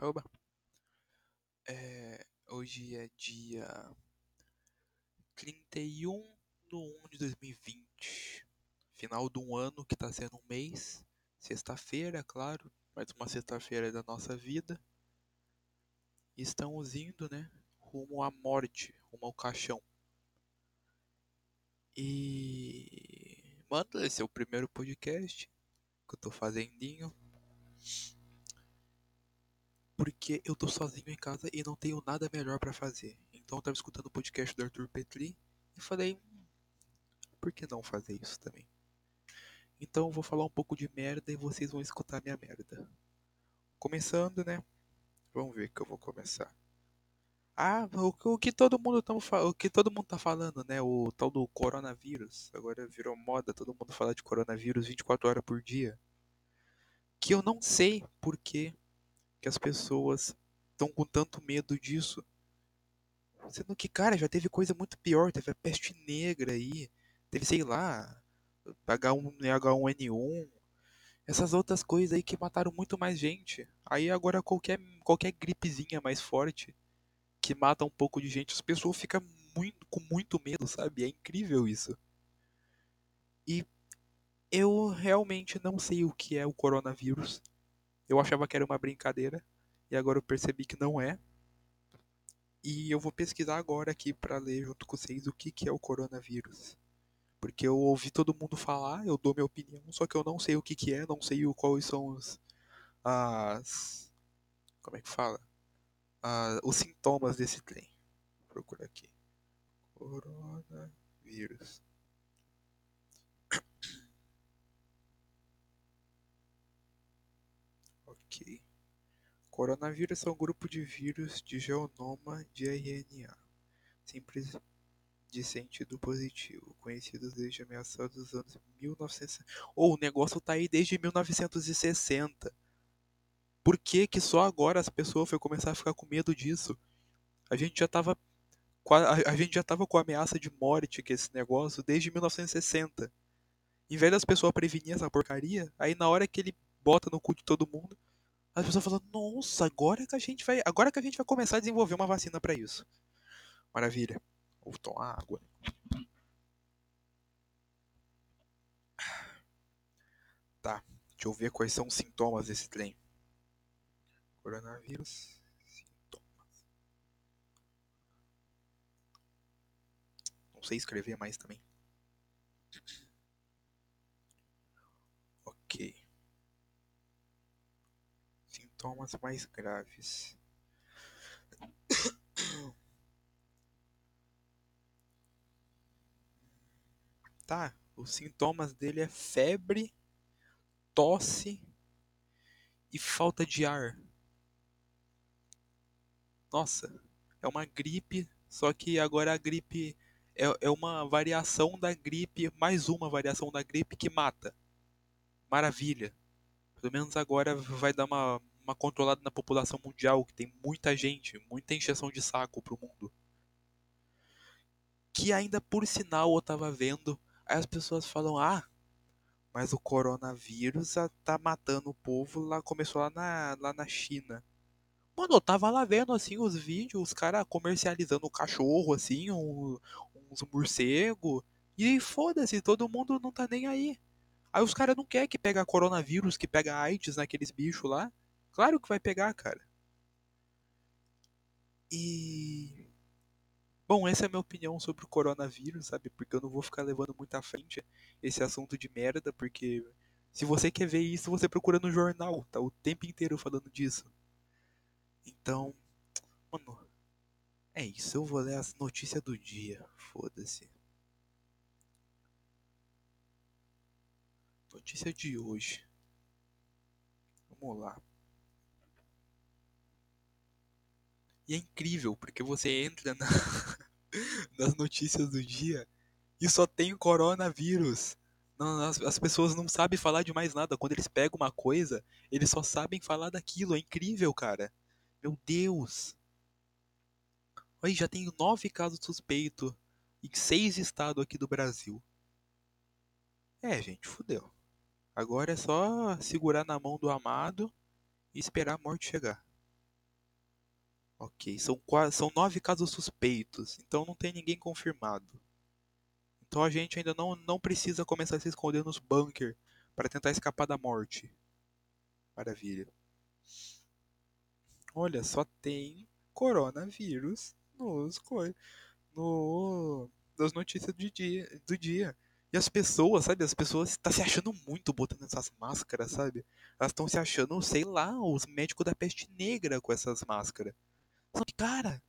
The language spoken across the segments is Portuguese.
Oba. É, hoje é dia 31 de 1 de 2020. Final de um ano que tá sendo um mês. Sexta-feira, é claro. Mais uma sexta-feira da nossa vida. E estamos indo, né? Rumo à morte, rumo ao caixão. E. Manda, esse é o primeiro podcast que eu tô fazendinho porque eu tô sozinho em casa e não tenho nada melhor pra fazer. Então eu tava escutando o podcast do Arthur Petri e falei, "Hum, por que não fazer isso também? Então eu vou falar um pouco de merda e vocês vão escutar minha merda. Começando, né? Vamos ver que eu vou começar. Ah, o, que- o que todo mundo fa- o que todo mundo tá falando, né? O tal do coronavírus. Agora virou moda todo mundo falar de coronavírus 24 horas por dia. Que eu não sei por que que as pessoas estão com tanto medo disso. Sendo que, cara, já teve coisa muito pior. Teve a peste negra aí. Teve, sei lá, H1, H1N1. Essas outras coisas aí que mataram muito mais gente. Aí agora qualquer, qualquer gripezinha mais forte que mata um pouco de gente, as pessoas ficam muito, com muito medo, sabe? É incrível isso. E eu realmente não sei o que é o coronavírus. Eu achava que era uma brincadeira. E agora eu percebi que não é. E eu vou pesquisar agora aqui para ler junto com vocês o que, que é o coronavírus. Porque eu ouvi todo mundo falar, eu dou minha opinião, só que eu não sei o que, que é, não sei quais são os, as. Como é que fala? Ah, os sintomas desse trem. Vou procurar aqui. Coronavírus. Ok. Coronavírus é um grupo de vírus de genoma de RNA, simples de sentido positivo, conhecidos desde a dos anos 1960. Ou oh, o negócio tá aí desde 1960. Por que que só agora as pessoas foram começar a ficar com medo disso? A gente já tava a, a gente já tava com a ameaça de morte que esse negócio desde 1960. Em vez das pessoas prevenir essa porcaria, aí na hora que ele bota no cu de todo mundo, as pessoas falam: "Nossa, agora que a gente vai, agora que a gente vai começar a desenvolver uma vacina para isso". Maravilha. Vou tomar água. Tá, deixa eu ver quais são os sintomas desse trem. Coronavírus. Sintomas. Não sei escrever mais também. Ok. Sintomas mais graves. Tá, os sintomas dele é febre, tosse e falta de ar. Nossa, é uma gripe, só que agora a gripe é, é uma variação da gripe, mais uma variação da gripe que mata. Maravilha. Pelo menos agora vai dar uma, uma controlada na população mundial, que tem muita gente, muita encheção de saco pro mundo. Que ainda por sinal eu tava vendo, aí as pessoas falam, ah, mas o coronavírus tá matando o povo lá, começou lá na, lá na China. Mano, eu tava lá vendo assim os vídeos, os caras comercializando o cachorro, assim, um, uns morcegos. E foda-se, todo mundo não tá nem aí. Aí os caras não querem que pega coronavírus, que pega AIDS naqueles bichos lá. Claro que vai pegar, cara. E. Bom, essa é a minha opinião sobre o coronavírus, sabe? Porque eu não vou ficar levando muito à frente esse assunto de merda, porque se você quer ver isso, você procura no jornal, tá o tempo inteiro falando disso. Então, mano, é isso. Eu vou ler as notícias do dia. Foda-se. Notícia de hoje. Vamos lá. E é incrível, porque você entra na... nas notícias do dia e só tem coronavírus. Não, as, as, pessoas não sabem falar de mais nada. Quando eles pegam uma coisa, eles só sabem falar daquilo. É incrível, cara. Meu Deus! Aí já tenho nove casos suspeitos em seis estados aqui do Brasil. É, gente, fudeu. Agora é só segurar na mão do amado e esperar a morte chegar. Ok, são, quase, são nove casos suspeitos, então não tem ninguém confirmado. Então a gente ainda não, não precisa começar a se esconder nos bunker para tentar escapar da morte. Maravilha. Olha, só tem coronavírus nos no das notícias do dia, do dia. E as pessoas, sabe? As pessoas estão tá se achando muito botando essas máscaras, sabe? Elas estão se achando, sei lá, os médicos da peste negra com essas máscaras. Cara,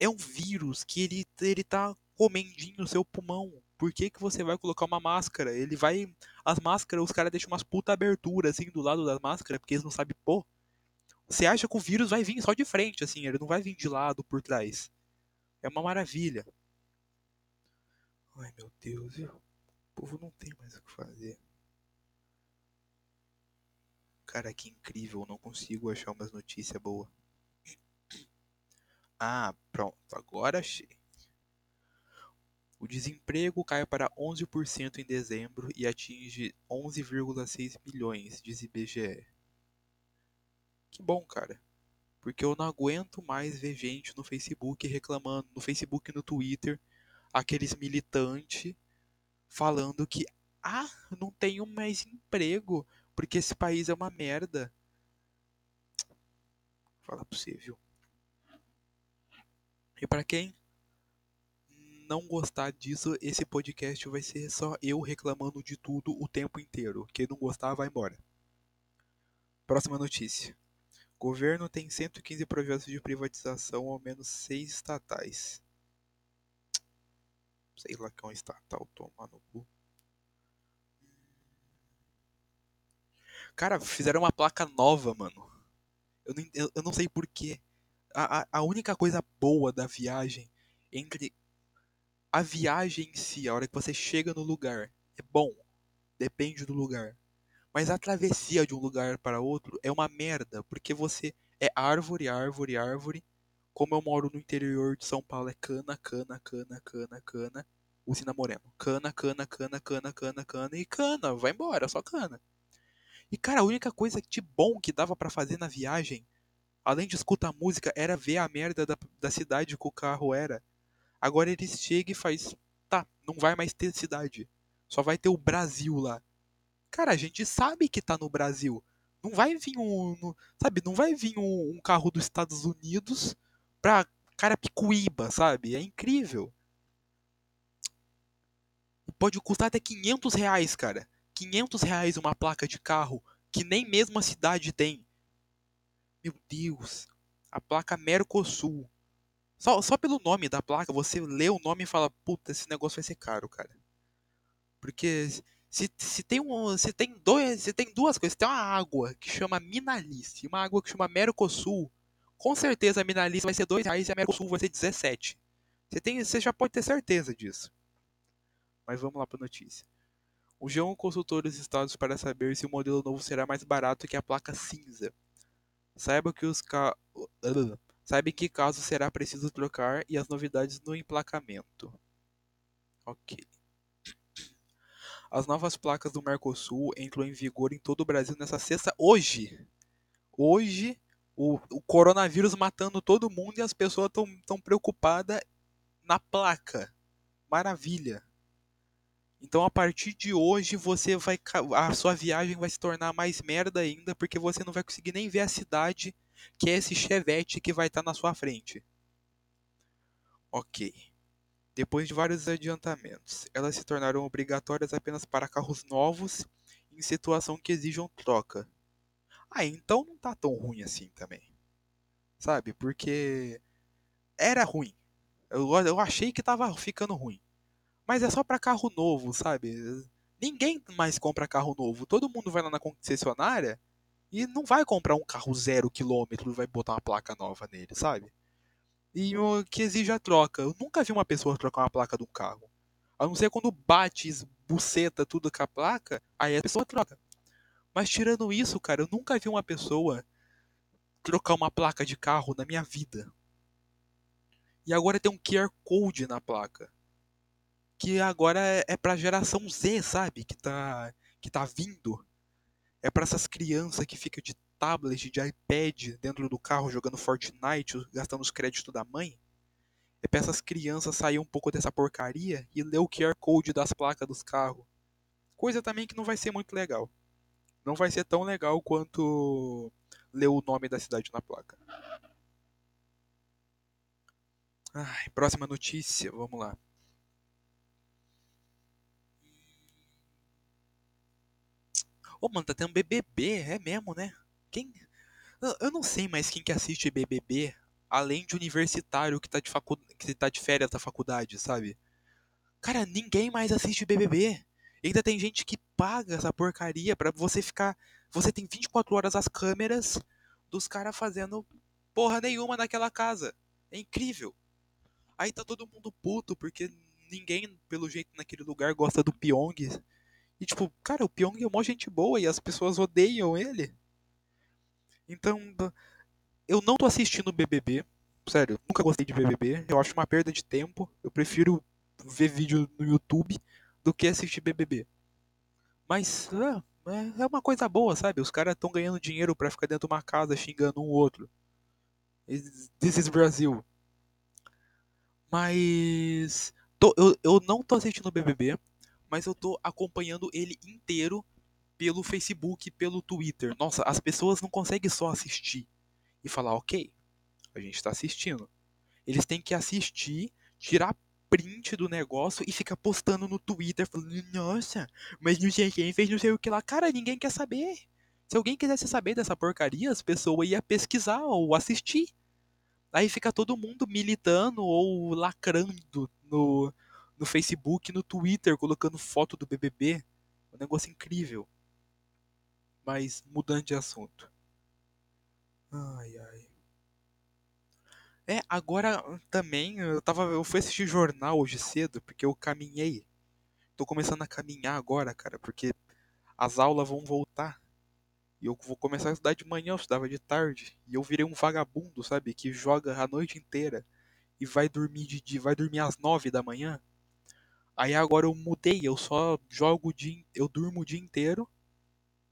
é um vírus que ele, ele tá comendinho o seu pulmão. Por que, que você vai colocar uma máscara? Ele vai. As máscaras, os caras deixam umas puta aberturas assim do lado das máscaras, porque eles não sabem pôr. Você acha que o vírus vai vir só de frente, assim, ele não vai vir de lado, por trás. É uma maravilha. Ai meu Deus, viu? O povo não tem mais o que fazer. Cara, que incrível, não consigo achar umas notícias boas. Ah, pronto, agora achei. O desemprego cai para 11% em dezembro e atinge 11,6 milhões, diz IBGE. Que bom, cara. Porque eu não aguento mais ver gente no Facebook reclamando, no Facebook e no Twitter, aqueles militantes falando que ah, não tenho mais emprego, porque esse país é uma merda. Fala pra você, viu? E para quem não gostar disso, esse podcast vai ser só eu reclamando de tudo o tempo inteiro. Quem não gostar, vai embora. Próxima notícia. Governo tem 115 projetos de privatização, ao menos 6 estatais. Sei lá que é um estatal, toma no cu. Cara, fizeram uma placa nova, mano. Eu não, eu, eu não sei porquê. A, a, única coisa boa da viagem entre a viagem em si, a hora que você chega no lugar, é bom. Depende do lugar. Mas a travessia de um lugar para outro é uma merda, porque você é árvore, árvore, árvore. Como eu moro no interior de São Paulo, é cana, cana, cana, cana, cana. Usina Moreno. Cana, cana, cana, cana, cana, cana e cana. Vai embora, só cana. E cara, a única coisa de bom que dava para fazer na viagem, além de escutar música, era ver a merda da, da cidade que o carro era. Agora eles chegam e faz, tá, não vai mais ter cidade. Só vai ter o Brasil lá. Cara, a gente sabe que tá no Brasil. Não vai vir um. sabe, não vai vir um, um carro dos Estados Unidos pra Carapicuíba, sabe? É incrível. Pode custar até 500 reais, cara. 500 reais uma placa de carro que nem mesmo a cidade tem. Meu Deus. A placa Mercosul. Só, só pelo nome da placa, você lê o nome e fala, puta, esse negócio vai ser caro, cara. Porque se, se, tem um, se, tem dois, se tem duas coisas, se tem uma água que chama Minalice e uma água que chama Mercosul, com certeza a Minalice vai ser dois reais e a Mercosul vai ser 17. Você, tem, você já pode ter certeza disso. Mas vamos lá para a notícia. O G1 consultou os estados para saber se o modelo novo será mais barato que a placa cinza. Saiba que os ca... Saiba que caso será preciso trocar e as novidades no emplacamento. Ok. As novas placas do Mercosul entram em vigor em todo o Brasil nessa sexta hoje. Hoje, o, o coronavírus matando todo mundo e as pessoas estão preocupadas na placa. Maravilha. Então a partir de hoje você vai a sua viagem vai se tornar mais merda ainda porque você não vai conseguir nem ver a cidade que é esse chevette que vai estar tá na sua frente. OK. Depois de vários adiantamentos, elas se tornaram obrigatórias apenas para carros novos em situação que exijam troca. Ah, então não tá tão ruim assim também. Sabe? Porque era ruim. Eu, eu achei que tava ficando ruim. Mas é só para carro novo, sabe? Ninguém mais compra carro novo. Todo mundo vai lá na concessionária e não vai comprar um carro zero quilômetro e vai botar uma placa nova nele, sabe? e o que exige a troca. Eu nunca vi uma pessoa trocar uma placa de um carro. A não ser quando bate, buceta tudo com a placa, aí a pessoa troca. Mas tirando isso, cara, eu nunca vi uma pessoa trocar uma placa de carro na minha vida. E agora tem um QR Code na placa. Que agora é, é pra geração Z, sabe? Que tá, que tá vindo. É para essas crianças que ficam de tablet, de iPad dentro do carro jogando Fortnite, gastando os créditos da mãe. É pra essas crianças sair um pouco dessa porcaria e ler o QR Code das placas dos carros. Coisa também que não vai ser muito legal. Não vai ser tão legal quanto ler o nome da cidade na placa. Ai, próxima notícia, vamos lá. Ô, mano, tá tendo BBB, é mesmo, né? Quem. Eu não sei mais quem que assiste BBB, além de universitário que tá de, facu... que tá de férias da faculdade, sabe? Cara, ninguém mais assiste BBB. E ainda tem gente que paga essa porcaria pra você ficar. Você tem 24 horas as câmeras dos caras fazendo porra nenhuma naquela casa. É incrível. Aí tá todo mundo puto porque ninguém, pelo jeito, naquele lugar gosta do Pyong. E tipo, cara, o Pyong é uma gente boa e as pessoas odeiam ele. Então, eu não tô assistindo BBB. Sério, nunca gostei de BBB. Eu acho uma perda de tempo. Eu prefiro ver vídeo no YouTube do que assistir BBB. Mas é, é uma coisa boa, sabe? Os caras estão ganhando dinheiro para ficar dentro de uma casa xingando um outro. This is Brasil. Mas tô, eu, eu não tô assistindo BBB, mas eu tô acompanhando ele inteiro pelo Facebook, pelo Twitter. Nossa, as pessoas não conseguem só assistir e falar, ok, a gente está assistindo. Eles têm que assistir, tirar print do negócio e ficar postando no Twitter, falando, nossa, mas não sei quem fez não sei o que lá. Cara, ninguém quer saber. Se alguém quisesse saber dessa porcaria, as pessoas iam pesquisar ou assistir. Aí fica todo mundo militando ou lacrando no, no Facebook, no Twitter, colocando foto do BBB. Um negócio incrível. Mas mudando de assunto. Ai, ai. É, agora também eu tava. Eu fui assistir jornal hoje cedo, porque eu caminhei. Tô começando a caminhar agora, cara, porque as aulas vão voltar. E eu vou começar a estudar de manhã, eu estudava de tarde. E eu virei um vagabundo, sabe? Que joga a noite inteira e vai dormir de dia, vai dormir às nove da manhã. Aí agora eu mudei, eu só jogo o dia, eu durmo o dia inteiro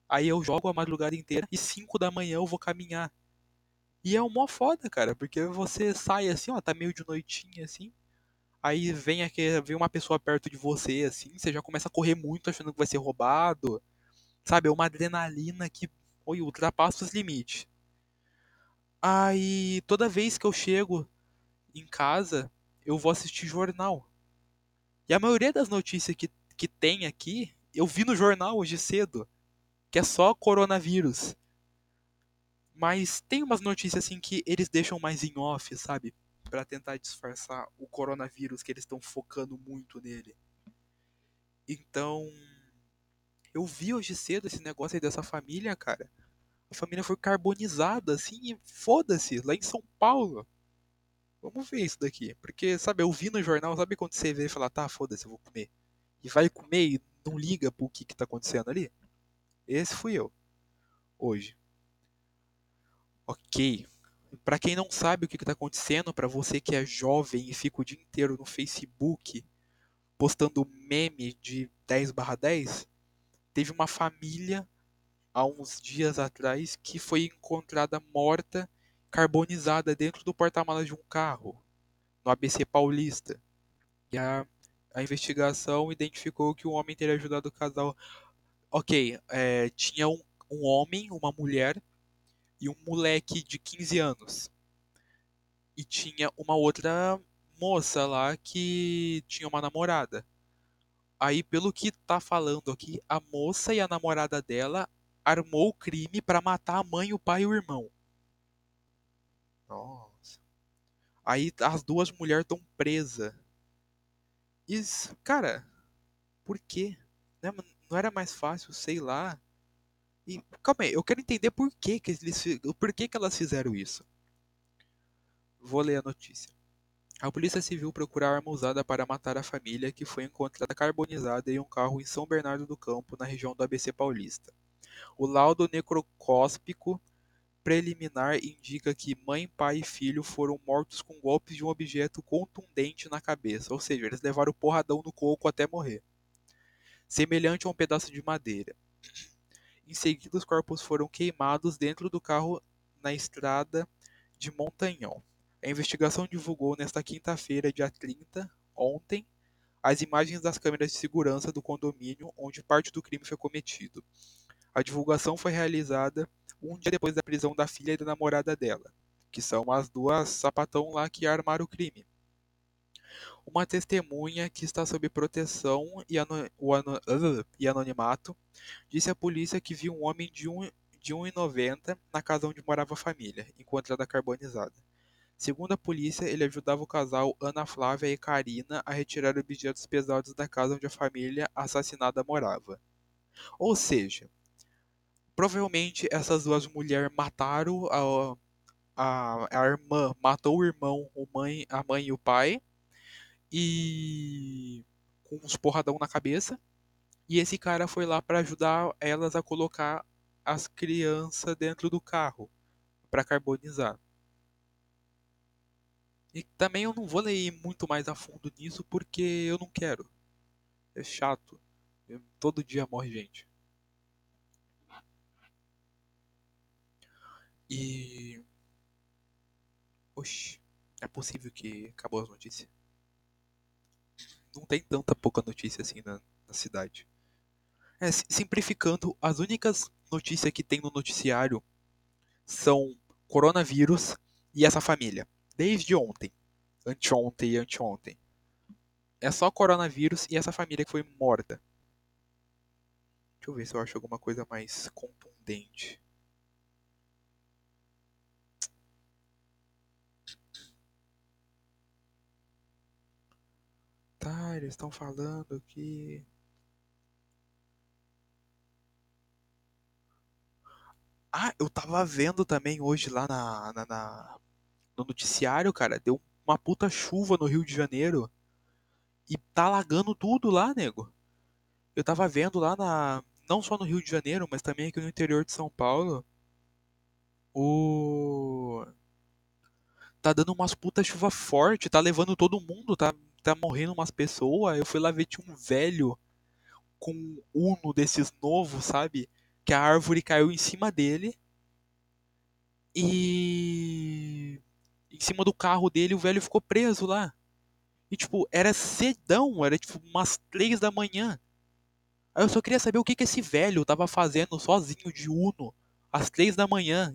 Aí eu jogo a madrugada inteira e 5 da manhã eu vou caminhar. E é um mó foda, cara, porque você sai assim, ó, tá meio de noitinha assim. Aí vem aqui, vem uma pessoa perto de você assim, você já começa a correr muito achando que vai ser roubado. Sabe, é uma adrenalina que oi, ultrapassa os limites. Aí toda vez que eu chego em casa, eu vou assistir jornal. E a maioria das notícias que, que tem aqui, eu vi no jornal hoje cedo que é só coronavírus. Mas tem umas notícias assim que eles deixam mais em off, sabe? Para tentar disfarçar o coronavírus que eles estão focando muito nele. Então, eu vi hoje cedo esse negócio aí dessa família, cara. A família foi carbonizada, assim, foda-se, lá em São Paulo. Vamos ver isso daqui. Porque, sabe, eu vi no jornal, sabe quando você vê e fala, tá, foda-se, eu vou comer. E vai comer e não liga pro que, que tá acontecendo ali? Esse fui eu. Hoje. Ok. Para quem não sabe o que está acontecendo, para você que é jovem e fica o dia inteiro no Facebook postando meme de 10 10, teve uma família há uns dias atrás que foi encontrada morta, carbonizada dentro do porta-malas de um carro, no ABC Paulista. E a, a investigação identificou que o homem teria ajudado o casal ok, é, tinha um, um homem, uma mulher e um moleque de 15 anos. E tinha uma outra moça lá que tinha uma namorada. Aí, pelo que tá falando aqui, a moça e a namorada dela armou o crime para matar a mãe, o pai e o irmão. Nossa. Aí as duas mulheres estão presas. Isso, cara, por quê? Né, não era mais fácil, sei lá. E calma aí, eu quero entender por que, que eles por que, que elas fizeram isso. Vou ler a notícia. A Polícia Civil procura arma usada para matar a família que foi encontrada carbonizada em um carro em São Bernardo do Campo, na região do ABC Paulista. O laudo necrocóspico preliminar indica que mãe, pai e filho foram mortos com golpes de um objeto contundente na cabeça, ou seja, eles levaram o porradão no coco até morrer semelhante a um pedaço de madeira. Em seguida, os corpos foram queimados dentro do carro na estrada de Montanhão. A investigação divulgou nesta quinta-feira, dia 30, ontem, as imagens das câmeras de segurança do condomínio onde parte do crime foi cometido. A divulgação foi realizada um dia depois da prisão da filha e da namorada dela, que são as duas sapatão lá que armaram o crime. Uma testemunha que está sob proteção e, ano, ano, uh, e anonimato disse à polícia que viu um homem de 1,90 de 1,90 na casa onde morava a família, encontrada carbonizada. Segundo a polícia, ele ajudava o casal Ana Flávia e Karina a retirar objetos pesados da casa onde a família assassinada morava. Ou seja, provavelmente essas duas mulheres mataram a, a, a irmã, matou o irmão, o mãe, a mãe e o pai, e com uns porradão na cabeça. E esse cara foi lá para ajudar elas a colocar as crianças dentro do carro para carbonizar. E também eu não vou ler muito mais a fundo nisso porque eu não quero. É chato. Todo dia morre gente. E. Oxi, é possível que acabou as notícias. Não tem tanta pouca notícia assim na, na cidade. É, simplificando, as únicas notícias que tem no noticiário são coronavírus e essa família desde ontem. Anteontem e anteontem. É só coronavírus e essa família que foi morta. Deixa eu ver se eu acho alguma coisa mais contundente. Tá, eles estão falando que. Ah, eu tava vendo também hoje lá na, na, na no noticiário, cara, deu uma puta chuva no Rio de Janeiro e tá alagando tudo lá, nego. Eu tava vendo lá na. Não só no Rio de Janeiro, mas também aqui no interior de São Paulo. O. Tá dando umas puta chuva forte, tá levando todo mundo, tá, tá morrendo umas pessoas. Eu fui lá ver, tinha um velho com um uno desses novos, sabe? Que a árvore caiu em cima dele. E em cima do carro dele, o velho ficou preso lá. E, tipo, era cedão, era tipo umas três da manhã. Aí eu só queria saber o que, que esse velho tava fazendo sozinho de Uno às três da manhã.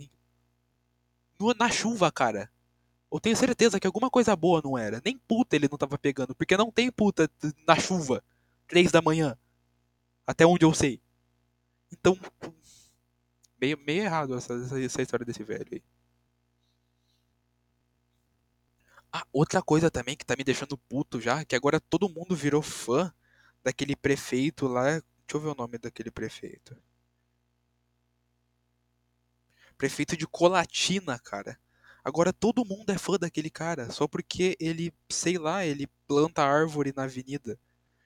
Na chuva, cara. Eu tenho certeza que alguma coisa boa não era. Nem puta ele não tava pegando, porque não tem puta na chuva. Três da manhã. Até onde eu sei. Então, meio, meio errado essa, essa história desse velho aí. Ah, outra coisa também que tá me deixando puto já, que agora todo mundo virou fã daquele prefeito lá. Deixa eu ver o nome daquele prefeito. Prefeito de Colatina, cara. Agora todo mundo é fã daquele cara, só porque ele, sei lá, ele planta árvore na avenida.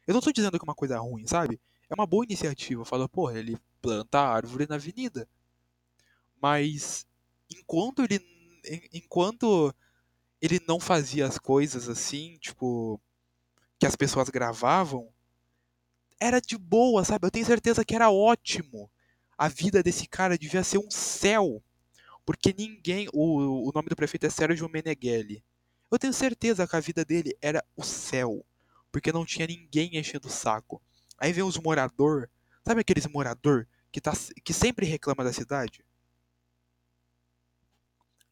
Eu não tô dizendo que é uma coisa ruim, sabe? É uma boa iniciativa. Fala, porra, ele planta árvore na avenida. Mas enquanto ele. Enquanto ele não fazia as coisas assim, tipo, que as pessoas gravavam, era de boa, sabe? Eu tenho certeza que era ótimo. A vida desse cara devia ser um céu. Porque ninguém. O, o nome do prefeito é Sérgio Meneghelli. Eu tenho certeza que a vida dele era o céu. Porque não tinha ninguém enchendo o saco. Aí vem os morador. Sabe aqueles morador que, tá, que sempre reclama da cidade?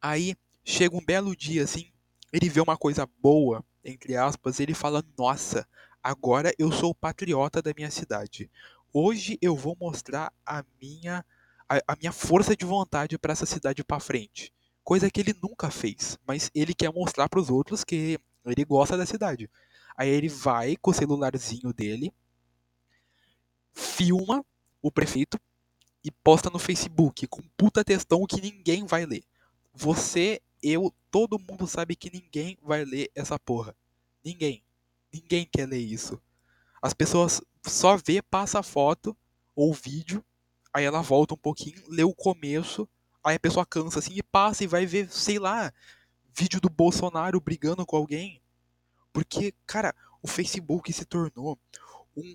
Aí chega um belo dia assim, ele vê uma coisa boa, entre aspas, ele fala: Nossa, agora eu sou o patriota da minha cidade. Hoje eu vou mostrar a minha, a, a minha força de vontade para essa cidade para frente. Coisa que ele nunca fez, mas ele quer mostrar para os outros que ele gosta da cidade. Aí ele vai com o celularzinho dele, filma o prefeito e posta no Facebook com puta textão que ninguém vai ler. Você eu, todo mundo sabe que ninguém vai ler essa porra. Ninguém. Ninguém quer ler isso. As pessoas só vê, passa foto ou vídeo, aí ela volta um pouquinho, lê o começo, aí a pessoa cansa assim e passa e vai ver, sei lá, vídeo do Bolsonaro brigando com alguém. Porque, cara, o Facebook se tornou um,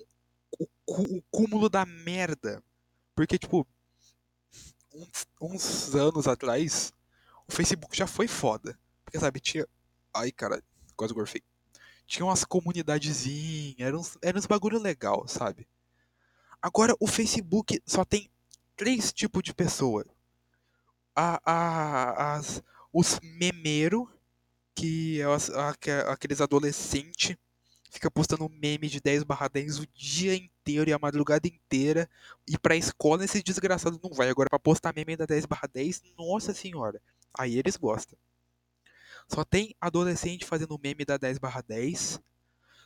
o, o cúmulo da merda. Porque, tipo, uns, uns anos atrás, o Facebook já foi foda. Porque, sabe, tinha. Ai, cara, quase gorfei. Tinha umas comunidadezinhas, era uns, era uns bagulho legal, sabe? Agora o Facebook só tem três tipos de pessoa. A, a, as, os memeiros, que é as, a, aqueles adolescentes fica postando meme de 10 barra 10 o dia inteiro e a madrugada inteira. E pra escola esses desgraçados não vai. Agora pra postar meme da 10 barra 10, nossa senhora. Aí eles gostam. Só tem adolescente fazendo meme da 10 barra 10.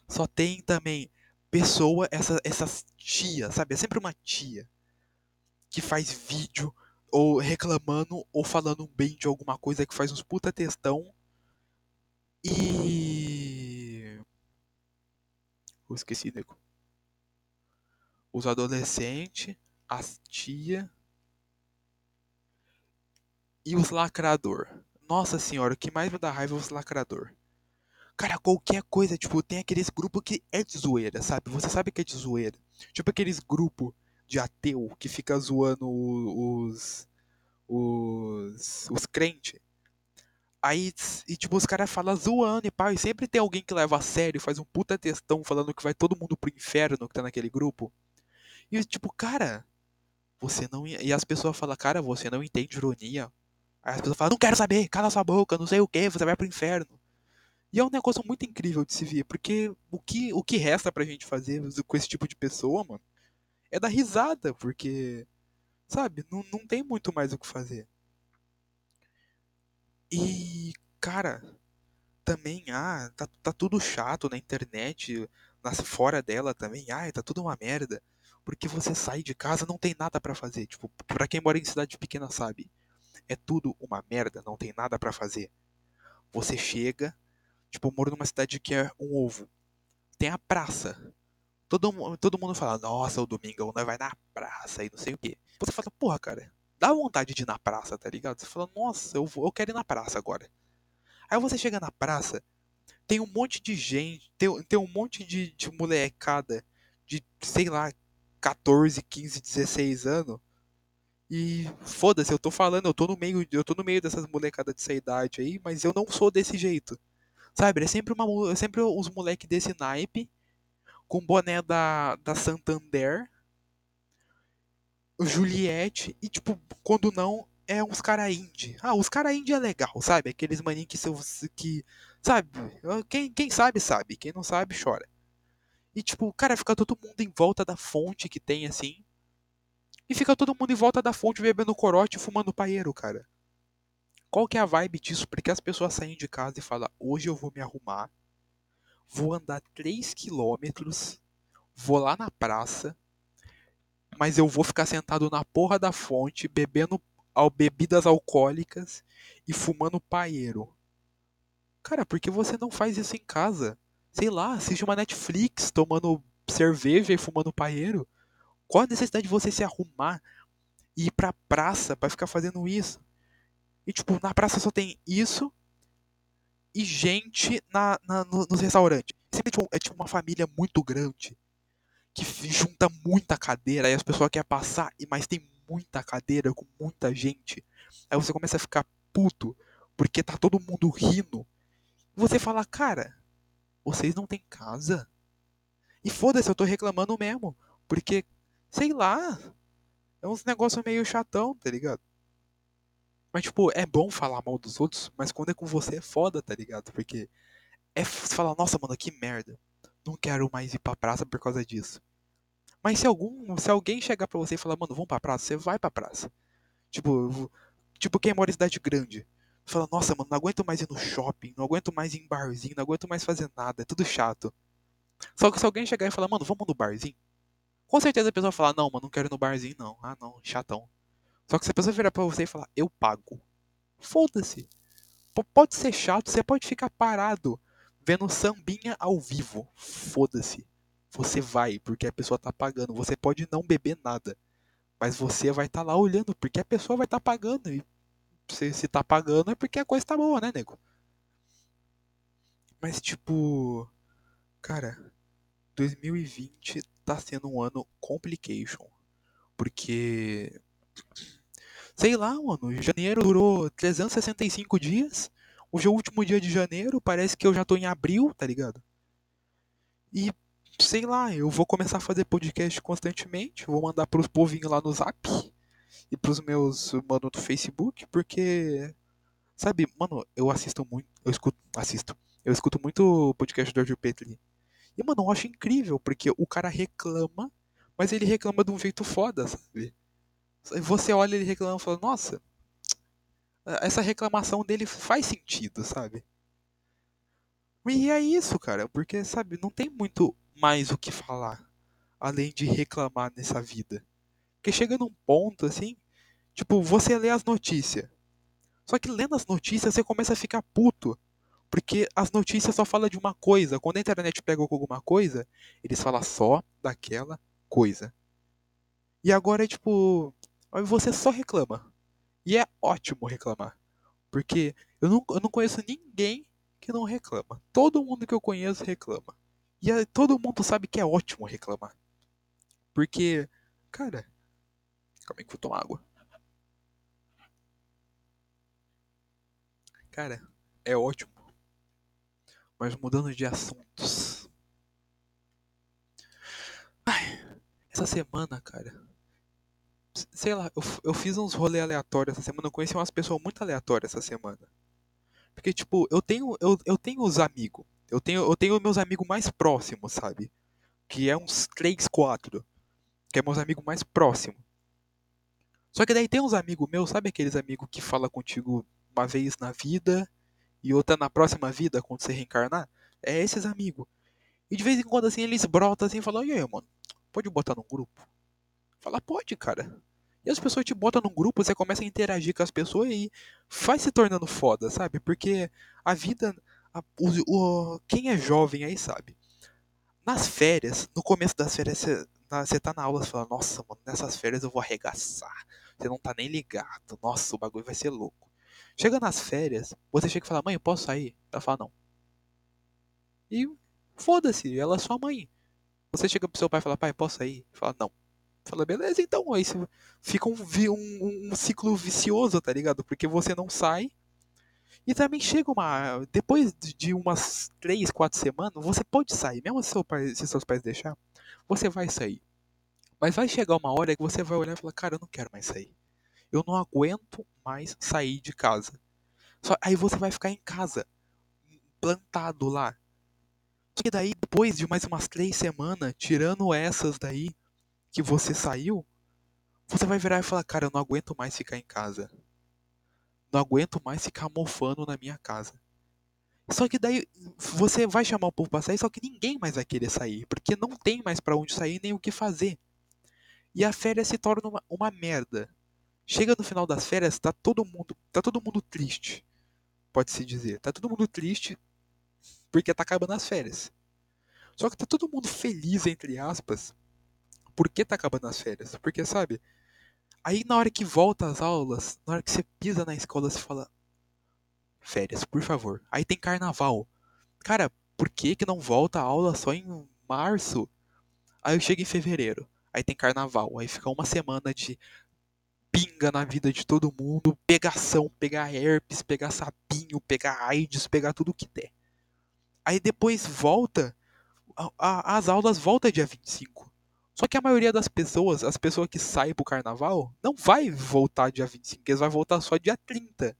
Só tem também pessoa, essa, essas tia, sabe? É sempre uma tia que faz vídeo ou reclamando ou falando bem de alguma coisa que faz uns puta textão. E. Eu esqueci, nego. Os adolescentes, as tia e os lacrador. Nossa senhora, o que mais me dá raiva é os lacrador. Cara, qualquer coisa, tipo, tem aqueles grupos que é de zoeira, sabe? Você sabe que é de zoeira. Tipo aqueles grupos de ateu que fica zoando os. os. os crentes. Aí, e tipo, os caras falam zoando e pá, e sempre tem alguém que leva a sério, faz um puta textão falando que vai todo mundo pro inferno que tá naquele grupo. E tipo, cara, você não. E as pessoas falam, cara, você não entende ironia. Aí as pessoas falam, não quero saber, cala sua boca, não sei o que, você vai pro inferno. E é um negócio muito incrível de se ver, porque o que, o que resta pra gente fazer com esse tipo de pessoa, mano, é dar risada, porque, sabe, não, não tem muito mais o que fazer. E, cara, também, ah, tá, tá tudo chato na internet, nas, fora dela também, ah, tá tudo uma merda. Porque você sai de casa não tem nada para fazer. Tipo, pra quem mora em cidade pequena sabe. É tudo uma merda, não tem nada para fazer. Você chega, tipo, eu moro numa cidade que é um ovo. Tem a praça. Todo, todo mundo fala, nossa, o domingo nós vai na praça e não sei o quê. Você fala, porra, cara, dá vontade de ir na praça, tá ligado? Você fala, nossa, eu, vou, eu quero ir na praça agora. Aí você chega na praça, tem um monte de gente, tem, tem um monte de, de molecada de, sei lá, 14, 15, 16 anos. E foda-se, eu tô falando, eu tô no meio, eu tô no meio dessas molecadas dessa idade aí, mas eu não sou desse jeito. Sabe, é sempre uma é sempre os moleque desse naipe com boné da da Santander Juliette e, tipo, quando não, é uns cara indie. Ah, os cara indie é legal, sabe? Aqueles maninhos que, que sabe? Quem, quem sabe, sabe. Quem não sabe, chora. E, tipo, cara, fica todo mundo em volta da fonte que tem, assim. E fica todo mundo em volta da fonte bebendo corote e fumando paeiro, cara. Qual que é a vibe disso? Porque as pessoas saem de casa e falam, hoje eu vou me arrumar, vou andar 3 quilômetros, vou lá na praça, mas eu vou ficar sentado na porra da fonte, bebendo bebidas alcoólicas e fumando paeiro. Cara, por que você não faz isso em casa? Sei lá, assiste uma Netflix tomando cerveja e fumando paeiro. Qual a necessidade de você se arrumar e ir pra praça para ficar fazendo isso? E tipo, na praça só tem isso e gente na, na no, nos restaurantes. Sempre tipo, é tipo uma família muito grande que junta muita cadeira, aí as pessoas querem passar, mas tem muita cadeira com muita gente. Aí você começa a ficar puto, porque tá todo mundo rindo. E você fala, cara, vocês não têm casa? E foda-se, eu tô reclamando mesmo. Porque, sei lá, é uns negócios meio chatão, tá ligado? Mas, tipo, é bom falar mal dos outros, mas quando é com você é foda, tá ligado? Porque é você fala, nossa, mano, que merda não quero mais ir pra praça por causa disso. Mas se algum, se alguém chegar pra você e falar, mano, vamos pra praça, você vai pra praça. Tipo, tipo quem mora em cidade grande. Fala, nossa, mano, não aguento mais ir no shopping, não aguento mais ir em barzinho, não aguento mais fazer nada, é tudo chato. Só que se alguém chegar e falar, mano, vamos no barzinho, com certeza a pessoa vai falar, não, mano, não quero ir no barzinho, não. Ah, não, chatão. Só que se a pessoa virar pra você e falar, eu pago, foda-se. Pode ser chato, você pode ficar parado vendo sambinha ao vivo. Foda-se. Você vai, porque a pessoa tá pagando. Você pode não beber nada. Mas você vai estar tá lá olhando, porque a pessoa vai estar tá pagando. E se, se tá pagando é porque a coisa tá boa, né, nego? Mas tipo. Cara, 2020 tá sendo um ano complication. Porque. Sei lá, mano, janeiro durou 365 dias. Hoje é o último dia de janeiro, parece que eu já tô em abril, tá ligado? E sei lá, eu vou começar a fazer podcast constantemente, vou mandar pros povinhos lá no Zap e pros meus mano do Facebook, porque sabe, mano, eu assisto muito, eu escuto, assisto. Eu escuto muito o podcast do Arthur Petri. E mano, eu acho incrível, porque o cara reclama, mas ele reclama de um jeito foda, sabe? Você olha ele reclamando e fala, nossa, essa reclamação dele faz sentido, sabe? E é isso, cara, porque, sabe, não tem muito mais o que falar além de reclamar nessa vida. Porque chega num ponto assim, tipo, você lê as notícias. Só que lendo as notícias você começa a ficar puto. Porque as notícias só falam de uma coisa. Quando a internet pega alguma coisa, eles falam só daquela coisa. E agora é tipo. Você só reclama. E é ótimo reclamar. Porque eu não, eu não conheço ninguém que não reclama. Todo mundo que eu conheço reclama. E aí, todo mundo sabe que é ótimo reclamar. Porque, cara. Calma aí que eu vou tomar água. Cara, é ótimo. Mas mudando de assuntos. Ai, essa semana, cara. Sei lá, eu, eu fiz uns rolês aleatórios essa semana. Eu conheci umas pessoas muito aleatórias essa semana. Porque, tipo, eu tenho, eu, eu tenho os amigos. Eu tenho, eu tenho meus amigos mais próximos, sabe? Que é uns 3, 4. Que é meus amigos mais próximos. Só que daí tem uns amigos meus, sabe aqueles amigos que fala contigo uma vez na vida e outra na próxima vida, quando você reencarnar? É esses amigos. E de vez em quando, assim, eles brotam assim e falam, e aí, mano, pode botar num grupo? Fala, pode, cara. E as pessoas te botam num grupo, você começa a interagir com as pessoas e vai se tornando foda, sabe? Porque a vida. A, o, o, quem é jovem aí sabe. Nas férias, no começo das férias, você, tá na aula e fala, nossa, mano, nessas férias eu vou arregaçar. Você não tá nem ligado. Nossa, o bagulho vai ser louco. Chega nas férias, você chega e fala, mãe, eu posso sair? Ela fala, não. E foda-se, ela é sua mãe. Você chega pro seu pai e fala, pai, posso sair? Fala, não. Fala, beleza, então, aí fica um, um, um, ciclo vicioso, tá ligado? Porque você não sai. E também chega uma. Depois de umas 3, 4 semanas, você pode sair. Mesmo se, seu pai, se seus pais deixar, você vai sair. Mas vai chegar uma hora que você vai olhar e falar, cara, eu não quero mais sair. Eu não aguento mais sair de casa. Só, aí você vai ficar em casa, plantado lá. Só que daí, depois de mais umas três semanas, tirando essas daí, que você saiu, você vai virar e falar, cara, eu não aguento mais ficar em casa. Não aguento mais ficar mofando na minha casa. Só que daí você vai chamar o povo pra sair, só que ninguém mais vai querer sair, porque não tem mais para onde sair nem o que fazer. E a férias se torna uma, uma merda. Chega no final das férias, tá todo mundo, tá todo mundo triste. Pode se dizer, tá todo mundo triste porque tá acabando as férias. Só que tá todo mundo feliz entre aspas, por que tá acabando as férias? Porque, sabe, aí na hora que volta às aulas, na hora que você pisa na escola, você fala: férias, por favor. Aí tem carnaval. Cara, por que, que não volta a aula só em março? Aí eu chego em fevereiro. Aí tem carnaval. Aí fica uma semana de pinga na vida de todo mundo, pegação, pegar herpes, pegar sapinho, pegar AIDS, pegar tudo que der. Aí depois volta, a, a, as aulas voltam dia 25. Só que a maioria das pessoas, as pessoas que saem pro carnaval, não vai voltar dia 25, eles vão voltar só dia 30.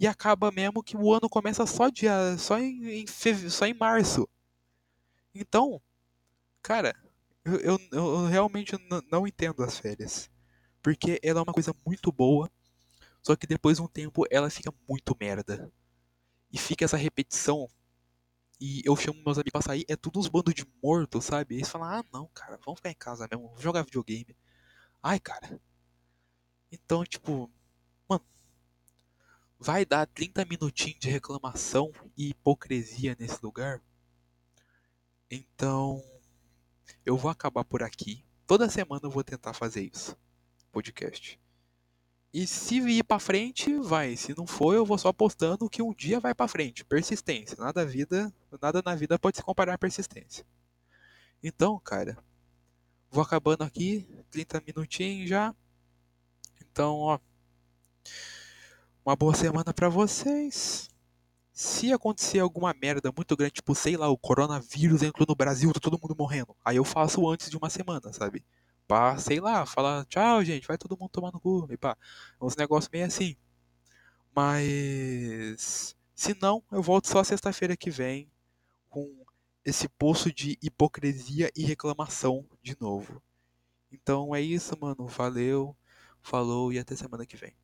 E acaba mesmo que o ano começa só dia. só em, em só em março. Então, cara, eu, eu, eu realmente não entendo as férias. Porque ela é uma coisa muito boa, só que depois de um tempo ela fica muito merda. E fica essa repetição e eu chamo meus amigos pra sair, é tudo uns bandos de morto, sabe? Eles falam, ah não, cara, vamos ficar em casa mesmo, vamos jogar videogame. Ai, cara. Então, tipo, mano, vai dar 30 minutinhos de reclamação e hipocrisia nesse lugar. Então, eu vou acabar por aqui. Toda semana eu vou tentar fazer isso. Podcast. E se ir para frente, vai. Se não for, eu vou só apostando que um dia vai para frente. Persistência. Nada, vida, nada na vida pode se comparar a persistência. Então, cara, vou acabando aqui. 30 minutinhos já. Então, ó. Uma boa semana pra vocês. Se acontecer alguma merda muito grande, tipo, sei lá, o coronavírus entrou no Brasil, tá todo mundo morrendo. Aí eu faço antes de uma semana, sabe? Pra, sei lá, falar, tchau, gente, vai todo mundo tomar no cu. E pá. Uns negócios meio assim. Mas. Se não, eu volto só sexta-feira que vem com esse poço de hipocrisia e reclamação de novo. Então é isso, mano. Valeu, falou e até semana que vem.